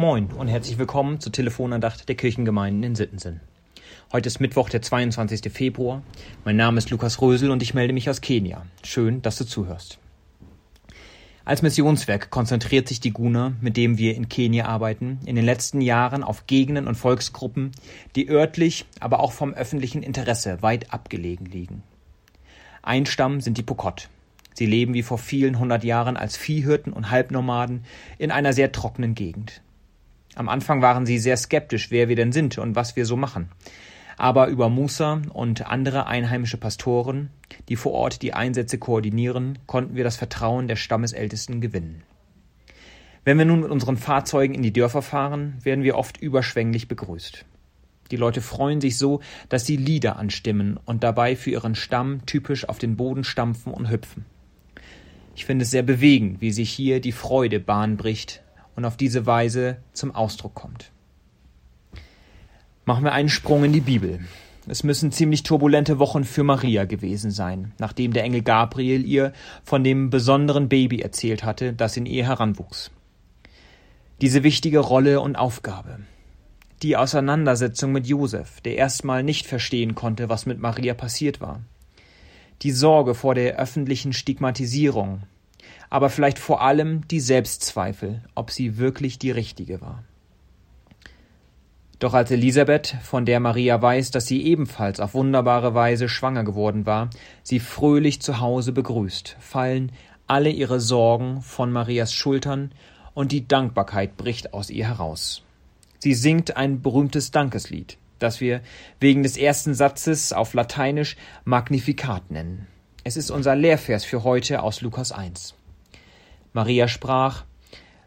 Moin und herzlich willkommen zur Telefonandacht der Kirchengemeinden in Sittensen. Heute ist Mittwoch, der 22. Februar. Mein Name ist Lukas Rösel und ich melde mich aus Kenia. Schön, dass du zuhörst. Als Missionswerk konzentriert sich die GUNA, mit dem wir in Kenia arbeiten, in den letzten Jahren auf Gegenden und Volksgruppen, die örtlich, aber auch vom öffentlichen Interesse weit abgelegen liegen. Ein Stamm sind die Pokot. Sie leben wie vor vielen hundert Jahren als Viehhirten und Halbnomaden in einer sehr trockenen Gegend. Am Anfang waren sie sehr skeptisch, wer wir denn sind und was wir so machen. Aber über Musa und andere einheimische Pastoren, die vor Ort die Einsätze koordinieren, konnten wir das Vertrauen der Stammesältesten gewinnen. Wenn wir nun mit unseren Fahrzeugen in die Dörfer fahren, werden wir oft überschwänglich begrüßt. Die Leute freuen sich so, dass sie Lieder anstimmen und dabei für ihren Stamm typisch auf den Boden stampfen und hüpfen. Ich finde es sehr bewegend, wie sich hier die Freude Bahn bricht und auf diese Weise zum Ausdruck kommt. Machen wir einen Sprung in die Bibel. Es müssen ziemlich turbulente Wochen für Maria gewesen sein, nachdem der Engel Gabriel ihr von dem besonderen Baby erzählt hatte, das in ihr heranwuchs. Diese wichtige Rolle und Aufgabe. Die Auseinandersetzung mit Josef, der erstmal nicht verstehen konnte, was mit Maria passiert war die Sorge vor der öffentlichen Stigmatisierung, aber vielleicht vor allem die Selbstzweifel, ob sie wirklich die richtige war. Doch als Elisabeth, von der Maria weiß, dass sie ebenfalls auf wunderbare Weise schwanger geworden war, sie fröhlich zu Hause begrüßt, fallen alle ihre Sorgen von Marias Schultern und die Dankbarkeit bricht aus ihr heraus. Sie singt ein berühmtes Dankeslied das wir wegen des ersten Satzes auf Lateinisch Magnificat nennen. Es ist unser Lehrvers für heute aus Lukas 1. Maria sprach,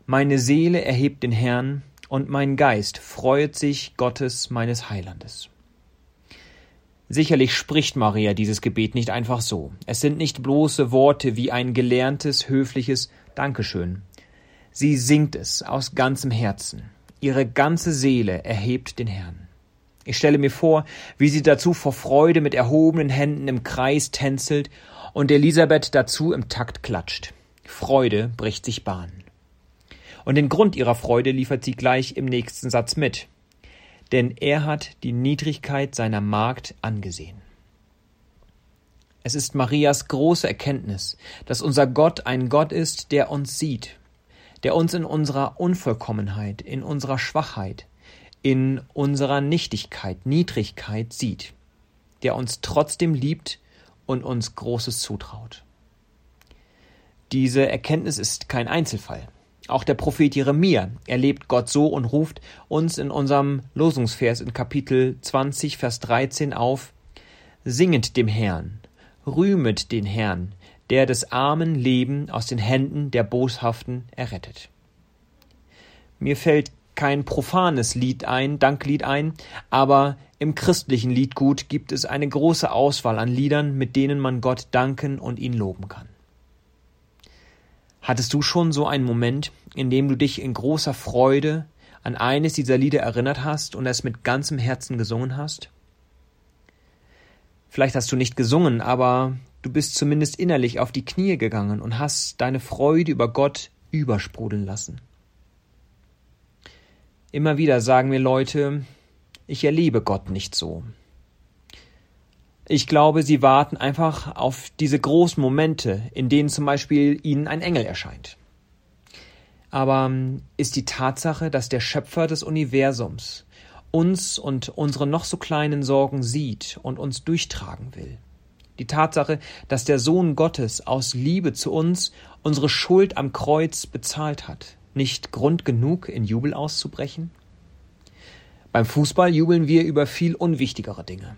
Meine Seele erhebt den Herrn, und mein Geist freuet sich Gottes meines Heilandes. Sicherlich spricht Maria dieses Gebet nicht einfach so. Es sind nicht bloße Worte wie ein gelerntes, höfliches Dankeschön. Sie singt es aus ganzem Herzen. Ihre ganze Seele erhebt den Herrn. Ich stelle mir vor, wie sie dazu vor Freude mit erhobenen Händen im Kreis tänzelt und Elisabeth dazu im Takt klatscht. Freude bricht sich Bahn. Und den Grund ihrer Freude liefert sie gleich im nächsten Satz mit. Denn er hat die Niedrigkeit seiner Magd angesehen. Es ist Marias große Erkenntnis, dass unser Gott ein Gott ist, der uns sieht, der uns in unserer Unvollkommenheit, in unserer Schwachheit, in unserer Nichtigkeit, Niedrigkeit sieht, der uns trotzdem liebt und uns Großes zutraut. Diese Erkenntnis ist kein Einzelfall. Auch der Prophet Jeremia erlebt Gott so und ruft uns in unserem Losungsvers in Kapitel 20, Vers 13 auf, Singet dem Herrn, rühmet den Herrn, der des armen Leben aus den Händen der Boshaften errettet. Mir fällt kein profanes Lied ein, Danklied ein, aber im christlichen Liedgut gibt es eine große Auswahl an Liedern, mit denen man Gott danken und ihn loben kann. Hattest du schon so einen Moment, in dem du dich in großer Freude an eines dieser Lieder erinnert hast und es mit ganzem Herzen gesungen hast? Vielleicht hast du nicht gesungen, aber du bist zumindest innerlich auf die Knie gegangen und hast deine Freude über Gott übersprudeln lassen. Immer wieder sagen mir Leute, ich erlebe Gott nicht so. Ich glaube, sie warten einfach auf diese großen Momente, in denen zum Beispiel ihnen ein Engel erscheint. Aber ähm, ist die Tatsache, dass der Schöpfer des Universums uns und unsere noch so kleinen Sorgen sieht und uns durchtragen will. Die Tatsache, dass der Sohn Gottes aus Liebe zu uns unsere Schuld am Kreuz bezahlt hat, nicht Grund genug, in Jubel auszubrechen? Beim Fußball jubeln wir über viel unwichtigere Dinge.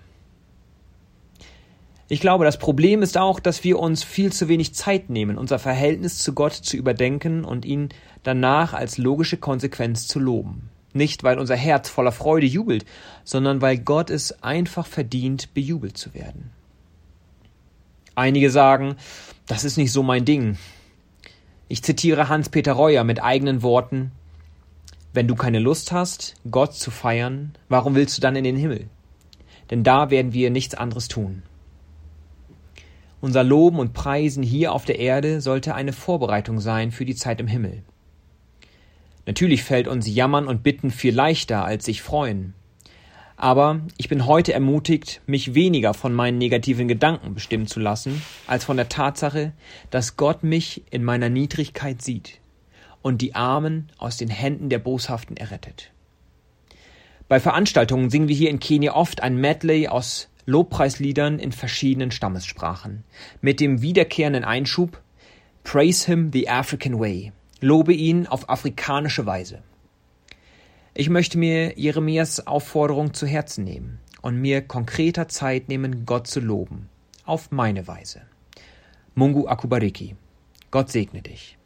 Ich glaube, das Problem ist auch, dass wir uns viel zu wenig Zeit nehmen, unser Verhältnis zu Gott zu überdenken und ihn danach als logische Konsequenz zu loben. Nicht, weil unser Herz voller Freude jubelt, sondern weil Gott es einfach verdient, bejubelt zu werden. Einige sagen, das ist nicht so mein Ding. Ich zitiere Hans-Peter Reuer mit eigenen Worten Wenn du keine Lust hast, Gott zu feiern, warum willst du dann in den Himmel? Denn da werden wir nichts anderes tun. Unser Loben und Preisen hier auf der Erde sollte eine Vorbereitung sein für die Zeit im Himmel. Natürlich fällt uns Jammern und Bitten viel leichter als sich freuen. Aber ich bin heute ermutigt, mich weniger von meinen negativen Gedanken bestimmen zu lassen, als von der Tatsache, dass Gott mich in meiner Niedrigkeit sieht und die Armen aus den Händen der Boshaften errettet. Bei Veranstaltungen singen wir hier in Kenia oft ein Medley aus Lobpreisliedern in verschiedenen Stammessprachen, mit dem wiederkehrenden Einschub Praise Him the African Way, lobe ihn auf afrikanische Weise. Ich möchte mir Jeremias Aufforderung zu Herzen nehmen und mir konkreter Zeit nehmen, Gott zu loben, auf meine Weise. Mungu Akubariki. Gott segne dich.